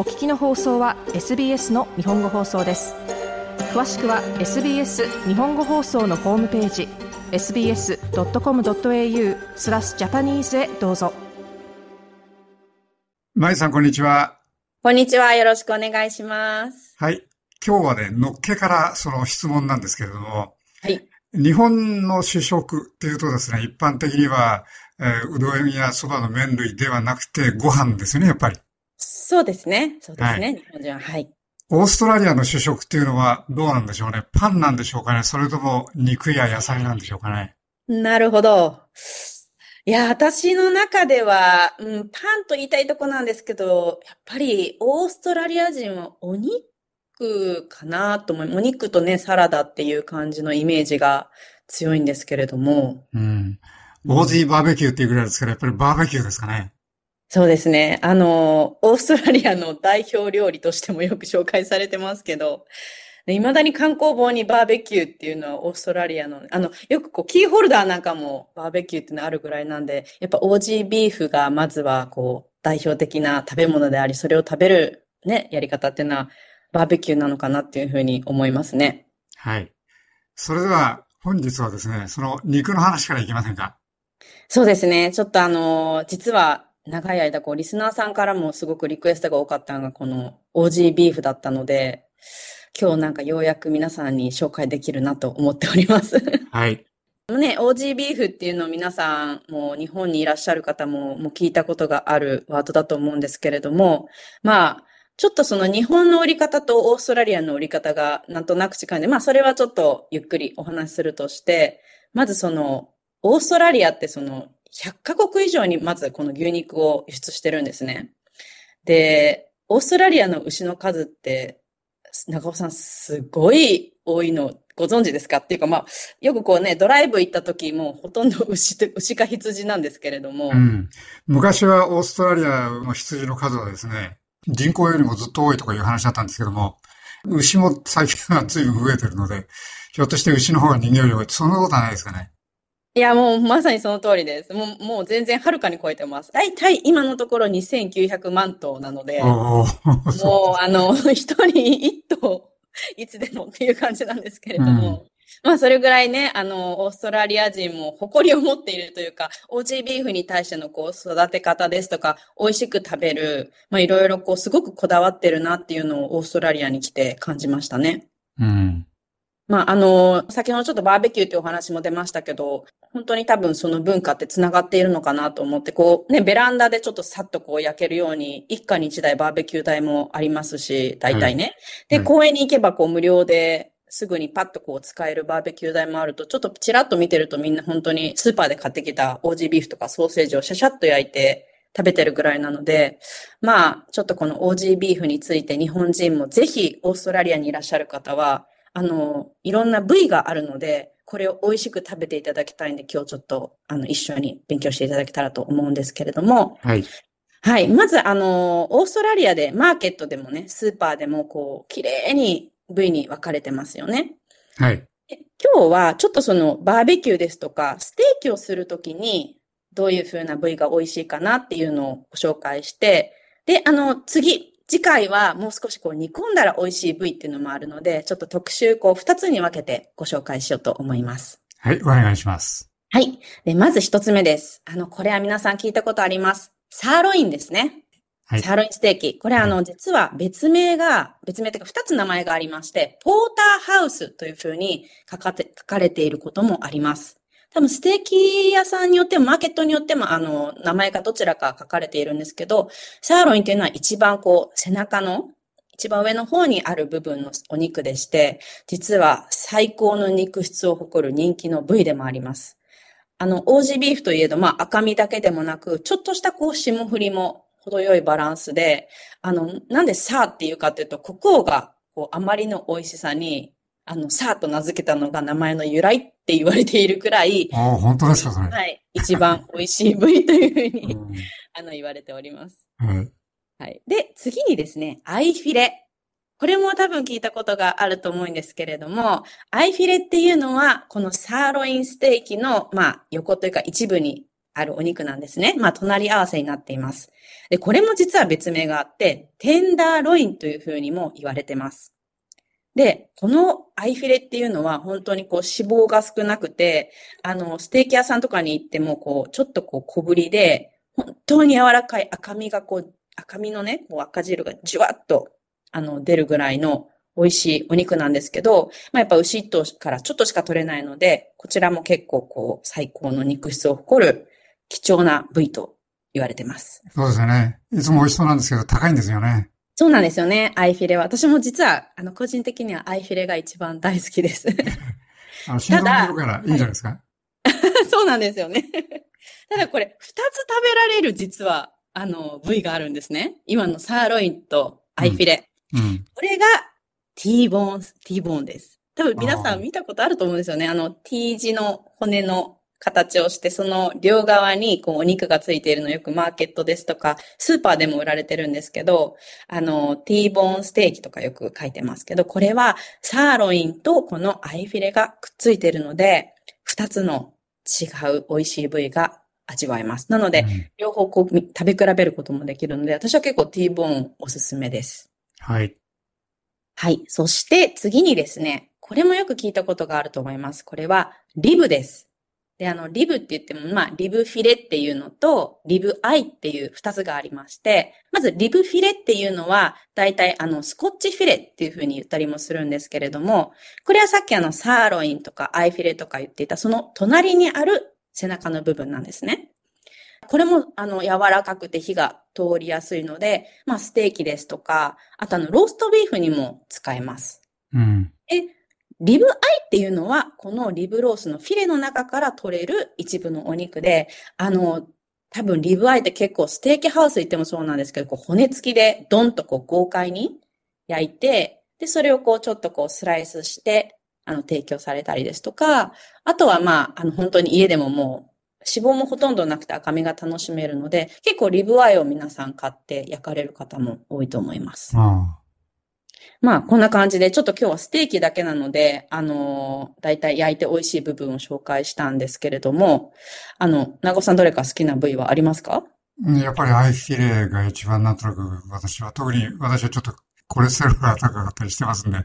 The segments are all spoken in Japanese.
お聞きの放送は SBS の日本語放送です詳しくは SBS 日本語放送のホームページ sbs.com.au スラスジャパニーズへどうぞまいさん、こんにちは。こんにちは。よろしくお願いします。はい。今日はね、のっけからその質問なんですけれども、はい。日本の主食っていうとですね、一般的には、えーうどんやそばの麺類ではなくてご飯ですよね、やっぱり。そうですね。そうですね。は日本人は。はい。オーストラリアの主食っていうのはどうなんでしょうね。パンなんでしょうかね。それとも肉や野菜なんでしょうかね。なるほど。いや、私の中では、うん、パンと言いたいとこなんですけど、やっぱりオーストラリア人はお肉かなと思い、お肉とね、サラダっていう感じのイメージが強いんですけれども。うん。オージーバーベキューっていうぐらいですから、やっぱりバーベキューですかね。そうですね。あの、オーストラリアの代表料理としてもよく紹介されてますけど、で未だに観光本にバーベキューっていうのはオーストラリアの、あの、よくこう、キーホルダーなんかもバーベキューっていうのあるぐらいなんで、やっぱオージービーフがまずはこう、代表的な食べ物であり、それを食べるね、やり方っていうのは、バーベキューなのかなっていうふうに思いますね。はい。それでは、本日はですね、その肉の話からいきませんか？そうですね。ちょっとあの、実は長い間こう、リスナーさんからもすごくリクエストが多かったのがこのオージービーフだったので、今日なんかようやく皆さんに紹介できるなと思っております。はい。ね、オージービーフっていうのを皆さんもう日本にいらっしゃる方ももう聞いたことがあるワードだと思うんですけれども、まあ、ちょっとその日本の売り方とオーストラリアの売り方がなんとなく違うんで、まあそれはちょっとゆっくりお話しするとして、まずその、オーストラリアってその100カ国以上にまずこの牛肉を輸出してるんですね。で、オーストラリアの牛の数って、中尾さんすごい多いのご存知ですか？っていうかまあ、よくこうね、ドライブ行った時もほとんど牛と、牛か羊なんですけれども、うん。昔はオーストラリアの羊の数はですね、人口よりもずっと多いとかいう話だったんですけども、牛も最近は随分増えてるので、ひょっとして牛の方が人間より多い、そんなことはないですかね。いや、もうまさにその通りです。もう、もう全然はるかに超えてます。だいたい今のところ2900万頭なので、もううあの、一人一頭、いつでもっていう感じなんですけれども、まあそれぐらいね、あの、オーストラリア人も誇りを持っているというか、オージービーフに対してのこう育て方ですとか、美味しく食べる、まあいろいろこうすごくこだわってるなっていうのをオーストラリアに来て感じましたね。うん。まあ、あの、先ほどちょっとバーベキューというお話も出ましたけど、本当に多分その文化って繋がっているのかなと思って、こうね、ベランダでちょっとさっとこう焼けるように、一家に一台バーベキュー台もありますし、大体ね。で、はい公園に行けばこう無料ですぐにパッとこう使えるバーベキュー台もあると、ちょっとチラッと見てるとみんな本当にスーパーで買ってきたオージービーフとかソーセージをシャシャッと焼いて食べてるぐらいなので、まあ、ちょっとこのオージービーフについて日本人もぜひオーストラリアにいらっしゃる方は、あの、いろんな部位があるので、これを美味しく食べていただきたいんで、今日ちょっと、あの、一緒に勉強していただけたらと思うんですけれども、はい。はい。まず、あの、オーストラリアで、マーケットでもね、スーパーでも、こう、綺麗に部位に分かれてますよね。はい。で今日は、ちょっとその、バーベキューですとか、ステーキをするときに、どういう風な部位が美味しいかなっていうのをご紹介して、で、あの、次、次回はもう少しこう煮込んだら美味しい部位っていうのもあるので、ちょっと特集こう二つに分けてご紹介しようと思います。はい。お願いします。はい。で、まず一つ目です。あの、これは皆さん聞いたことあります。サーロインですね。はいサーロインステーキ。これあの、実は別名が、別名というか二つ名前がありまして、ポーターハウスというふうに書かて書かれていることもあります。多分ステーキ屋さんによっても、マーケットによっても、あの、名前がどちらか書かれているんですけど、サーロインというのは一番こう、背中の一番上の方にある部分のお肉でして、実は最高の肉質を誇る人気の部位でもあります。あの、オージービーフといえど、まあ赤身だけでもなく、ちょっとしたこう霜降りも程よいバランスで、あの、なんでサーっていうかっていうと、国王がこうあまりの美味しさに、あの、サーと名付けたのが名前の由来って言われているくらい、ああ、本当ですか、それ。はい、一番美味しい部位というふうに、うんあの、言われております。はい。はい。で、次にですね、アイフィレ。これも多分聞いたことがあると思うんですけれども、アイフィレっていうのは、このサーロインステーキの、まあ、横というか一部にあるお肉なんですね。まあ、隣り合わせになっています。で、これも実は別名があって、テンダーロインというふうにも言われてます。で、このアイフィレっていうのは本当にこう脂肪が少なくて、あの、ステーキ屋さんとかに行ってもこう、ちょっとこう小ぶりで、本当に柔らかい赤身がこう、赤身のね、こう赤汁がじゅわっと、あの、出るぐらいの美味しいお肉なんですけど、まあ、やっぱ牛一頭からちょっとしか取れないので、こちらも結構こう、最高の肉質を誇る貴重な部位と言われてます。そうですよね。いつも美味しそうなんですけど、高いんですよね。そうなんですよね、アイフィレは。私も実は、あの、個人的にはアイフィレが一番大好きです。あの、の色からいいんじゃないですか？そうなんですよね。ただこれ、二つ食べられる実は、あの、部位があるんですね。今のサーロインとアイフィレ。うん。これが T ボーン、T ボーンです。多分皆さん見たことあると思うんですよね。あの T 字の骨の形をして、その両側にこうお肉がついているのよくマーケットですとか、スーパーでも売られてるんですけど、あの T ボーンステーキとかよく書いてますけど、これはサーロインとこのアイフィレがくっついているので、二つの違う美味しい部位が味わえます。なので、うん両方こうみ食べ比べることもできるので、私は結構 T ボーンおすすめです。はい。はい。そして次にですね、これもよく聞いたことがあると思います。これはリブです。で、あの、リブって言っても、まあ、リブフィレっていうのと、リブアイっていう二つがありまして、まず、リブフィレっていうのは、大体、あの、スコッチフィレっていうふうに言ったりもするんですけれども、これはさっきあの、サーロインとかアイフィレとか言っていた、その隣にある背中の部分なんですね。これも、あの、柔らかくて火が通りやすいので、まあ、ステーキですとか、あとあの、ローストビーフにも使えます。うん。リブアイっていうのは、このリブロースのフィレの中から取れる一部のお肉で、あの、多分リブアイって結構ステーキハウス行ってもそうなんですけど、こう骨付きでドンとこう豪快に焼いて、で、それをこうちょっとこうスライスして、あの、提供されたりですとか、あとはまあ、あの、本当に家でももう、脂肪もほとんどなくて赤身が楽しめるので、結構リブアイを皆さん買って焼かれる方も多いと思います。あまあ、こんな感じで、ちょっと今日はステーキだけなので、あのー、だいたい焼いて美味しい部分を紹介したんですけれども、あの、なごさんどれか好きな部位はありますか？あ。やっぱりアイフィレが一番なんとなく私は、特に私はちょっとコレステロールが高かったりしてますんで、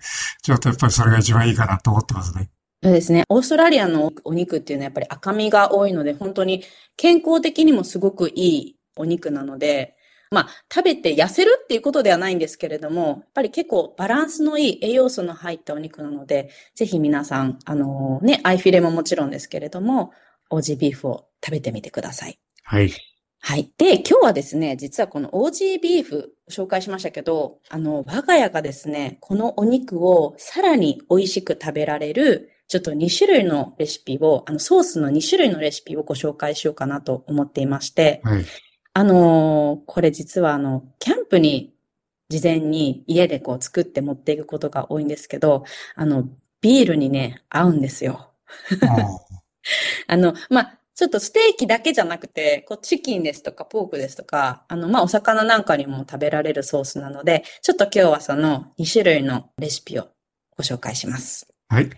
ちょっとやっぱりそれが一番いいかなと思ってますね。そうですね。オーストラリアのお肉っていうのはやっぱり赤身が多いので、本当に健康的にもすごくいいお肉なので、まあ、食べて痩せるっていうことではないんですけれども、やっぱり結構バランスのいい栄養素の入ったお肉なので、ぜひ皆さん、あのね、アイフィレももちろんですけれども、オージービーフを食べてみてください。はい。はい。で、今日はですね、実はこのオージービーフ紹介しましたけど、あの、我が家がですね、このお肉をさらに美味しく食べられる、ちょっと2種類のレシピを、あの、ソースの2種類のレシピをご紹介しようかなと思っていまして、はい。あのーこれ実はあの、キャンプに事前に家でこう作って持っていくことが多いんですけど、あの、ビールにね、合うんですよ。あ あの、まあ、ちょっとステーキだけじゃなくて、こう、チキンですとか、ポークですとか、あの、まあ、お魚なんかにも食べられるソースなので、ちょっと今日はその2種類のレシピをご紹介します。はい。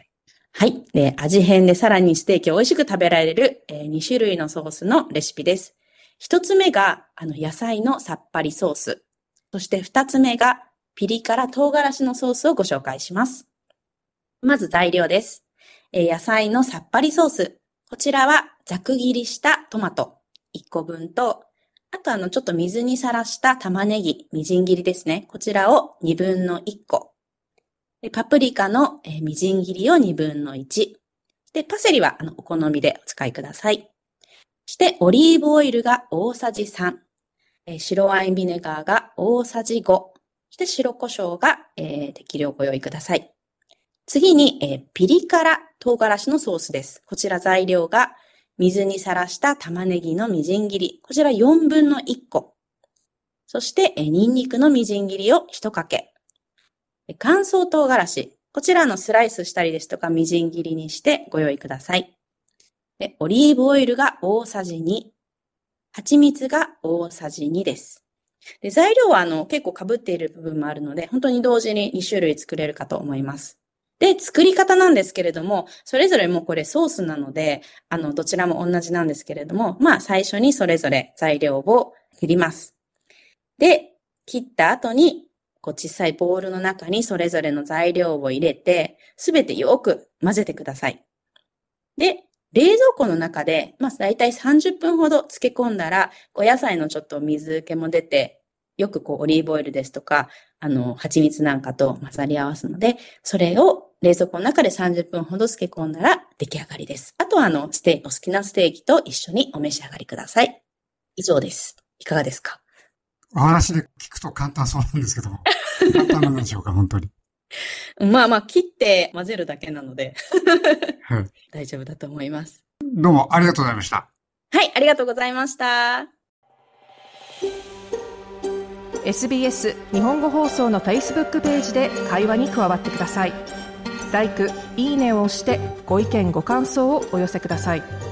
はい。で、味変でさらにステーキを美味しく食べられる、え2種類のソースのレシピです。一つ目が、あの、野菜のさっぱりソース。そして二つ目が、ピリ辛唐辛子のソースをご紹介します。まず材料です。えー野菜のさっぱりソース。こちらは、ざく切りしたトマト1個分と、あとあの、ちょっと水にさらした玉ねぎ、みじん切りですね。こちらを2分の1個。でパプリカの、えーみじん切りを2分の1。で、パセリはあのお好みでお使いください。そして、オリーブオイルが大さじ3。えー白ワインビネガーが大さじ5。そして、白胡椒が、えー適量ご用意ください。次に、えーピリ辛唐辛子のソースです。こちら材料が、水にさらした玉ねぎのみじん切り。こちら4分の1個。そして、えーニンニクのみじん切りを1かけ。乾燥唐辛子。こちらのスライスしたりですとか、みじん切りにしてご用意ください。で、オリーブオイルが大さじ2。蜂蜜が大さじ2です。で、材料はあの、結構被っている部分もあるので、本当に同時に2種類作れるかと思います。で、作り方なんですけれども、それぞれもうこれソースなので、あの、どちらも同じなんですけれども、まあ、最初にそれぞれ材料を切ります。で、切った後に、こう小さいボウルの中にそれぞれの材料を入れて、すべてよく混ぜてください。で、冷蔵庫の中で、まあ、だいたい30分ほど漬け込んだら、お野菜のちょっと水気も出て、よくこうオリーブオイルですとか、あの、蜂蜜なんかと混ざり合わすので、それを冷蔵庫の中で30分ほど漬け込んだら出来上がりです。あとはあの、ステーキ、お好きなステーキと一緒にお召し上がりください。以上です。いかがですか？お話で聞くと簡単そうなんですけども。簡単なんでしょうか、本当に。まあまあ、切って混ぜるだけなので、はい。大丈夫だと思います。どうもありがとうございました。はい、ありがとうございました。SBS 日本語放送の Facebook ページで会話に加わってください。「LIKE」「いいね」を押してご意見ご感想をお寄せください。